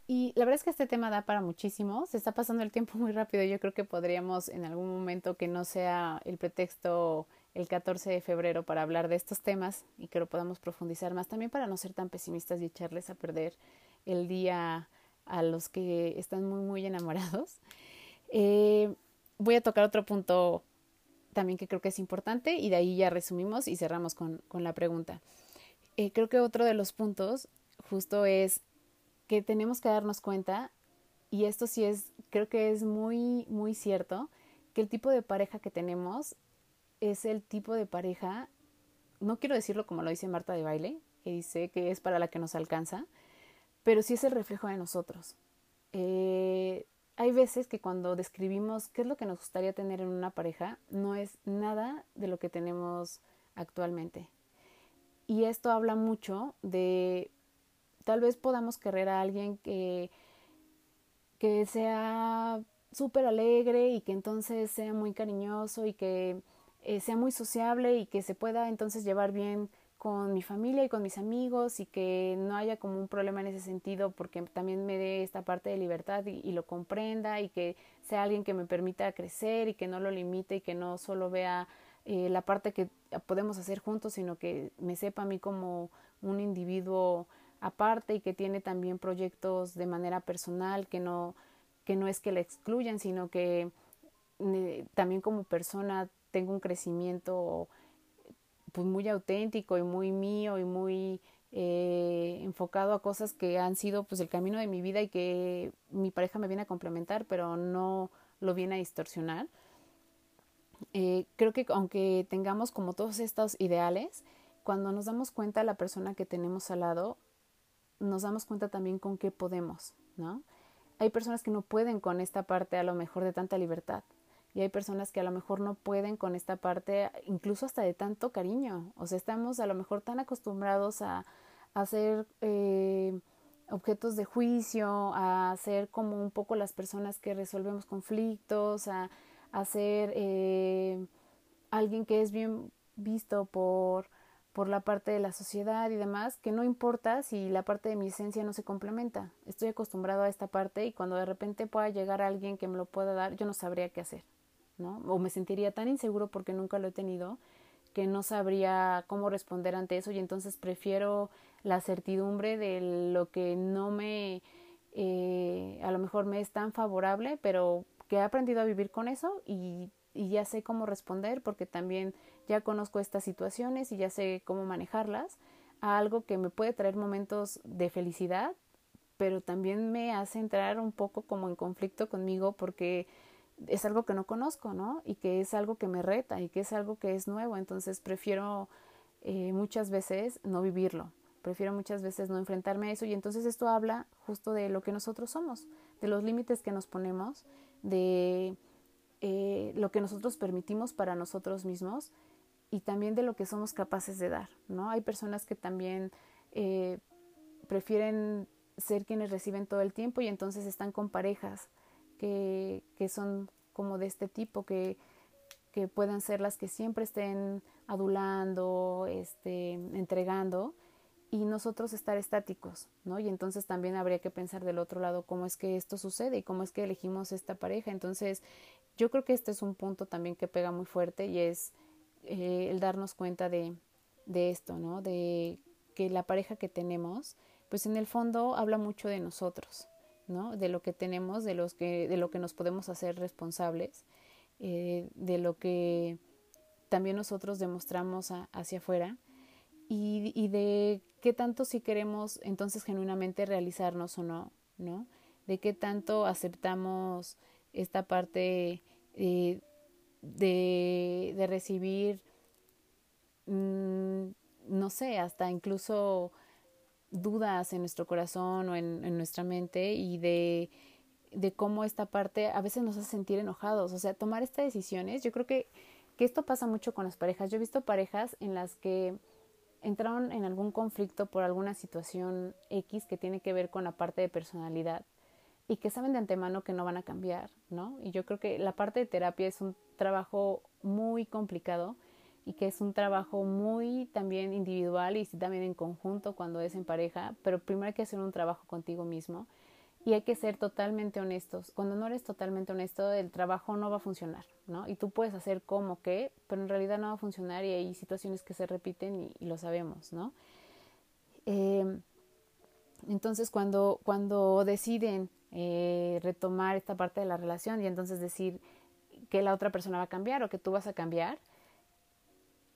Y la verdad es que este tema da para muchísimo, se está pasando el tiempo muy rápido, yo creo que podríamos en algún momento que no sea el pretexto el 14 de febrero para hablar de estos temas y que lo podamos profundizar más, también para no ser tan pesimistas y echarles a perder el día a los que están muy, muy enamorados. Eh, voy a tocar otro punto también que creo que es importante y de ahí ya resumimos y cerramos con, con la pregunta. Eh, creo que otro de los puntos justo es que tenemos que darnos cuenta, y esto sí es, creo que es muy, muy cierto, que el tipo de pareja que tenemos es el tipo de pareja, no quiero decirlo como lo dice Marta de baile, que dice que es para la que nos alcanza, pero sí es el reflejo de nosotros. Eh, hay veces que cuando describimos qué es lo que nos gustaría tener en una pareja, no es nada de lo que tenemos actualmente. Y esto habla mucho de tal vez podamos querer a alguien que, que sea súper alegre y que entonces sea muy cariñoso y que eh, sea muy sociable y que se pueda entonces llevar bien con mi familia y con mis amigos y que no haya como un problema en ese sentido porque también me dé esta parte de libertad y, lo comprenda y que sea alguien que me permita crecer y que no lo limite y que no solo vea eh, la parte que podemos hacer juntos sino que me sepa a mí como un individuo aparte y que tiene también proyectos de manera personal que no que no es que la excluyan sino que eh, también como persona tengo un crecimiento pues muy auténtico y muy mío y muy eh, enfocado a cosas que han sido pues el camino de mi vida y que mi pareja me viene a complementar pero no lo viene a distorsionar. Eh, creo que aunque tengamos como todos estos ideales cuando nos damos cuenta la persona que tenemos al lado nos damos cuenta también con qué podemos no hay personas que no pueden con esta parte a lo mejor de tanta libertad y hay personas que a lo mejor no pueden con esta parte, incluso hasta de tanto cariño. O sea, estamos a lo mejor tan acostumbrados a, hacer eh, objetos de juicio, a ser como un poco las personas que resolvemos conflictos, a, a ser eh, alguien que es bien visto por, por la parte de la sociedad y demás, que no importa si la parte de mi esencia no se complementa. Estoy acostumbrado a esta parte y cuando de repente pueda llegar alguien que me lo pueda dar, yo no sabría qué hacer. ¿No? O me sentiría tan inseguro porque nunca lo he tenido que no sabría cómo responder ante eso y entonces prefiero la certidumbre de lo que no me, eh, a lo mejor me es tan favorable, pero que he aprendido a vivir con eso y, y ya sé cómo responder porque también ya conozco estas situaciones y ya sé cómo manejarlas a algo que me puede traer momentos de felicidad, pero también me hace entrar un poco como en conflicto conmigo porque es algo que no conozco, ¿no? Y que es algo que me reta y que es algo que es nuevo. Entonces prefiero eh, muchas veces no vivirlo, prefiero muchas veces no enfrentarme a eso. Y entonces esto habla justo de lo que nosotros somos, de los límites que nos ponemos, de eh, lo que nosotros permitimos para nosotros mismos y también de lo que somos capaces de dar, ¿no? Hay personas que también eh, prefieren ser quienes reciben todo el tiempo y entonces están con parejas que, que son como de este tipo, que, que puedan ser las que siempre estén adulando, este, entregando, y nosotros estar estáticos, ¿no? Y entonces también habría que pensar del otro lado cómo es que esto sucede y cómo es que elegimos esta pareja. Entonces, yo creo que este es un punto también que pega muy fuerte y es eh, el darnos cuenta de, de esto, ¿no? De que la pareja que tenemos, pues en el fondo habla mucho de nosotros, ¿no? De lo que tenemos, de, los que, de lo que nos podemos hacer responsables, eh, de lo que también nosotros demostramos hacia afuera y, y, de qué tanto si queremos entonces genuinamente realizarnos o no, ¿no? De qué tanto aceptamos esta parte eh, de, de, recibir, mm, no sé, hasta incluso dudas en nuestro corazón o en, nuestra mente y de, de, cómo esta parte a veces nos hace sentir enojados. O sea, tomar estas decisiones, yo creo que, que esto pasa mucho con las parejas. Yo he visto parejas en las que entraron en algún conflicto por alguna situación X que tiene que ver con la parte de personalidad y que saben de antemano que no van a cambiar, ¿no? Y yo creo que la parte de terapia es un trabajo muy complicado y que es un trabajo muy también individual y también en conjunto cuando es en pareja, pero primero hay que hacer un trabajo contigo mismo y hay que ser totalmente honestos. Cuando no eres totalmente honesto, el trabajo no va a funcionar, ¿no? Y tú puedes hacer como que, pero en realidad no va a funcionar y hay situaciones que se repiten y, lo sabemos, ¿no? Eh, entonces, cuando, cuando deciden eh, retomar esta parte de la relación y entonces decir que la otra persona va a cambiar o que tú vas a cambiar,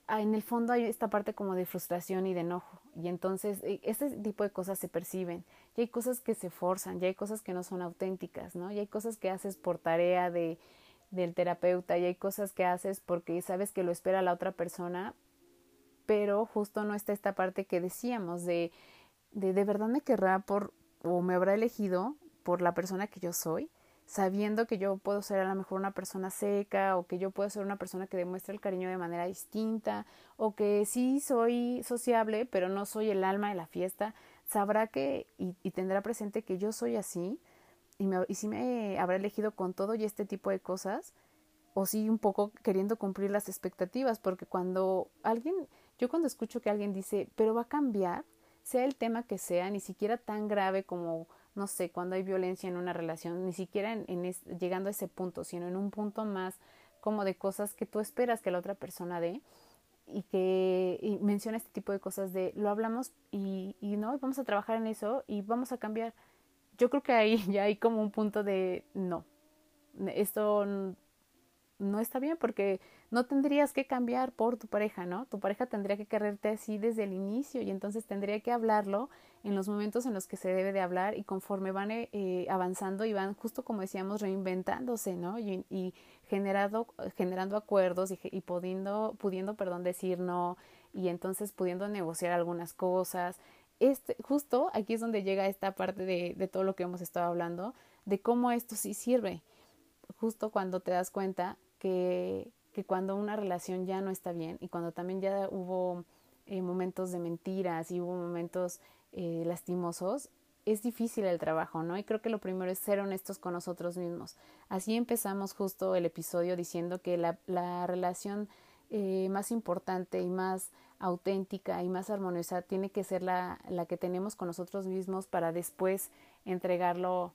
en el fondo hay esta parte como de frustración y de enojo. Y entonces e, ese tipo de cosas se perciben. Y hay cosas que se forzan, y hay cosas que no son auténticas, ¿no? Y hay cosas que haces por tarea de, del terapeuta, y hay cosas que haces porque sabes que lo espera la otra persona, pero justo no está esta parte que decíamos de de, de verdad me querrá por o me habrá elegido por la persona que yo soy sabiendo que yo puedo ser a lo mejor una persona seca o que yo puedo ser una persona que demuestra el cariño de manera distinta o que sí soy sociable pero no soy el alma de la fiesta, sabrá que y, tendrá presente que yo soy así y, me, y si me habrá elegido con todo y este tipo de cosas o sí un poco queriendo cumplir las expectativas porque cuando alguien, yo cuando escucho que alguien dice, pero va a cambiar, sea el tema que sea, ni siquiera tan grave como no sé, cuando hay violencia en una relación, ni siquiera en, llegando a ese punto, sino en un punto más como de cosas que tú esperas que la otra persona dé y que menciona este tipo de cosas de lo hablamos y, y no, vamos a trabajar en eso y vamos a cambiar. Yo creo que ahí ya hay como un punto de no, esto no está bien porque no tendrías que cambiar por tu pareja, ¿no? Tu pareja tendría que quererte así desde el inicio y entonces tendría que hablarlo en los momentos en los que se debe de hablar y conforme van eh, eh, avanzando y van justo como decíamos reinventándose, ¿no? Y, y generando, generando acuerdos y, y, pudiendo, pudiendo, perdón, decir no y entonces pudiendo negociar algunas cosas. Este, justo aquí es donde llega esta parte de, de todo lo que hemos estado hablando, de cómo esto sí sirve. Justo cuando te das cuenta que, que cuando una relación ya no está bien y cuando también ya hubo eh, momentos de mentiras y hubo momentos eh, lastimosos, es difícil el trabajo, ¿no? Y creo que lo primero es ser honestos con nosotros mismos. Así empezamos justo el episodio diciendo que la, la relación eh, más importante y más auténtica y más armoniosa tiene que ser la, la que tenemos con nosotros mismos para después entregarlo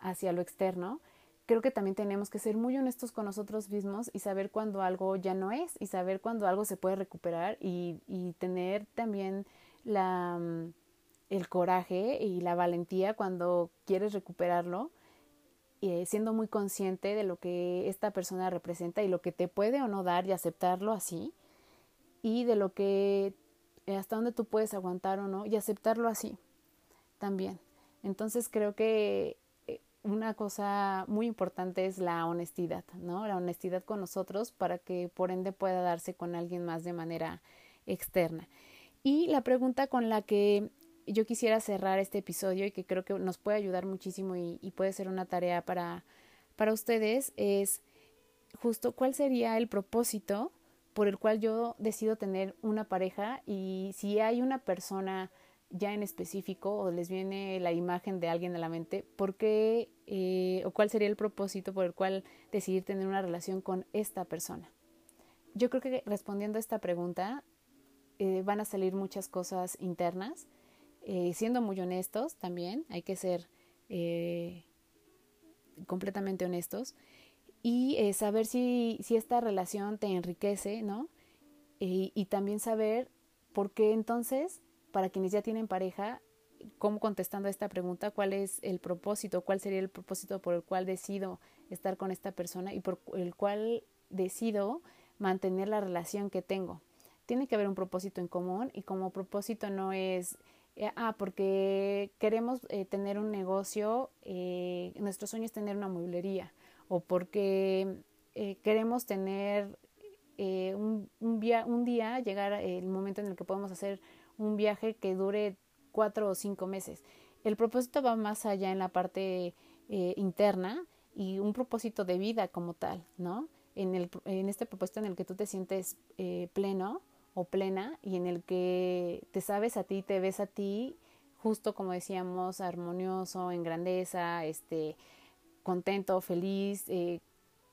hacia lo externo creo que también tenemos que ser muy honestos con nosotros mismos y saber cuando algo ya no es y saber cuando algo se puede recuperar y, y tener también la, mm, el coraje y la valentía cuando quieres recuperarlo, eh, siendo muy consciente de lo que esta persona representa y lo que te puede o no dar y aceptarlo así, y de lo que eh, hasta dónde tú puedes aguantar o no y aceptarlo así también. Entonces creo que una cosa muy importante es la honestidad, ¿no? La honestidad con nosotros para que por ende pueda darse con alguien más de manera externa. Y la pregunta con la que yo quisiera cerrar este episodio y que creo que nos puede ayudar muchísimo y, puede ser una tarea para, para ustedes es justo cuál sería el propósito por el cual yo decido tener una pareja y si hay una persona ya en específico o les viene la imagen de alguien a la mente, ¿por qué eh, o cuál sería el propósito por el cual decidir tener una relación con esta persona? Yo creo que respondiendo a esta pregunta eh, van a salir muchas cosas internas, eh, siendo muy honestos también, hay que ser completamente honestos y saber si, si, esta relación te enriquece, ¿no? y también saber por qué entonces para quienes ya tienen pareja, cómo contestando a esta pregunta, cuál es el propósito, cuál sería el propósito por el cual decido estar con esta persona y por el cual decido mantener la relación que tengo. Tiene que haber un propósito en común y como propósito no es, eh, ah, porque queremos eh, tener un negocio, eh, nuestro sueño es tener una mueblería o porque queremos tener un, un, un día, llegar el momento en el que podemos hacer un viaje que dure cuatro o cinco meses. El propósito va más allá en la parte eh, interna y un propósito de vida como tal, ¿no? En, el, en este propósito en el que tú te sientes eh, pleno o plena y en el que te sabes a ti, te ves a ti, justo como decíamos, armonioso, en grandeza, este, contento, feliz, eh,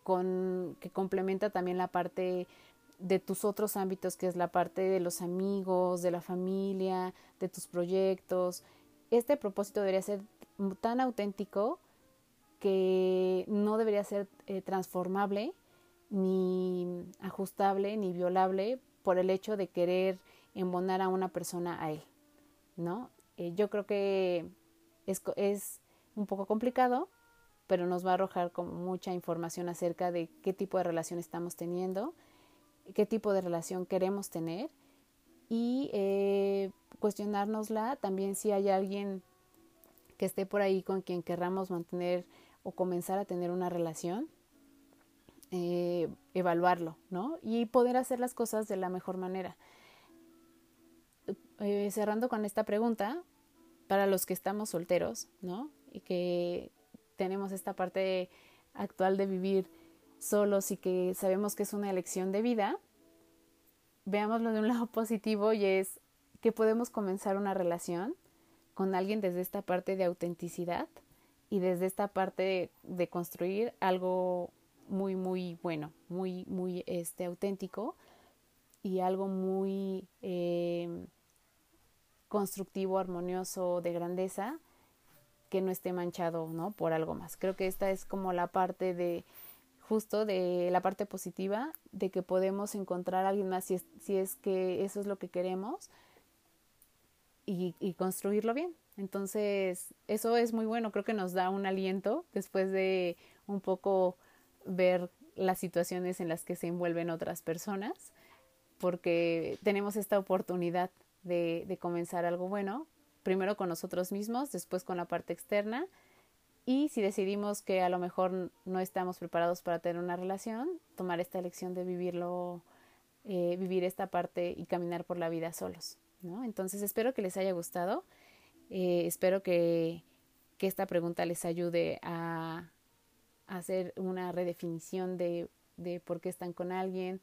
con, que complementa también la parte de tus otros ámbitos, que es la parte de los amigos, de la familia, de tus proyectos. Este propósito debería ser tan auténtico que no debería ser eh, transformable, ni ajustable, ni violable por el hecho de querer embonar a una persona a él, ¿no? Eh, yo creo que es, es un poco complicado, pero nos va a arrojar como mucha información acerca de qué tipo de relación estamos teniendo, qué tipo de relación queremos tener y eh, también si hay alguien que esté por ahí con quien querramos mantener o comenzar a tener una relación, eh, evaluarlo, ¿no? Y poder hacer las cosas de la mejor manera. Eh, cerrando con esta pregunta, para los que estamos solteros, ¿no? Y que tenemos esta parte actual de vivir solos y que sabemos que es una elección de vida, veámoslo de un lado positivo y es que podemos comenzar una relación con alguien desde esta parte de autenticidad y desde esta parte de, construir algo muy, muy bueno, muy, muy este, auténtico y algo muy eh, constructivo, armonioso, de grandeza, que no esté manchado, ¿no? Por algo más. Creo que esta es como la parte de, justo de la parte positiva, de que podemos encontrar a alguien más si es, que eso es lo que queremos y construirlo bien. Entonces, eso es muy bueno, creo que nos da un aliento después de un poco ver las situaciones en las que se envuelven otras personas, porque tenemos esta oportunidad de, comenzar algo bueno, primero con nosotros mismos, después con la parte externa, y si decidimos que a lo mejor no estamos preparados para tener una relación, tomar esta elección de vivirlo, eh, vivir esta parte y caminar por la vida solos. ¿no? Entonces espero que les haya gustado. Eh, espero que, esta pregunta les ayude a, hacer una redefinición de, de, por qué están con alguien,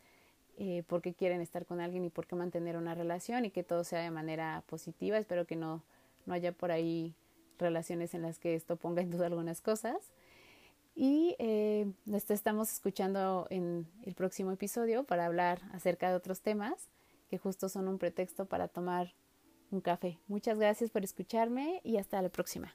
eh, por qué quieren estar con alguien y por qué mantener una relación y que todo sea de manera positiva. Espero que no, no haya por ahí relaciones en las que esto ponga en duda algunas cosas. Y eh, estamos escuchando en el próximo episodio para hablar acerca de otros temas que justo son un pretexto para tomar un café. Muchas gracias por escucharme y hasta la próxima.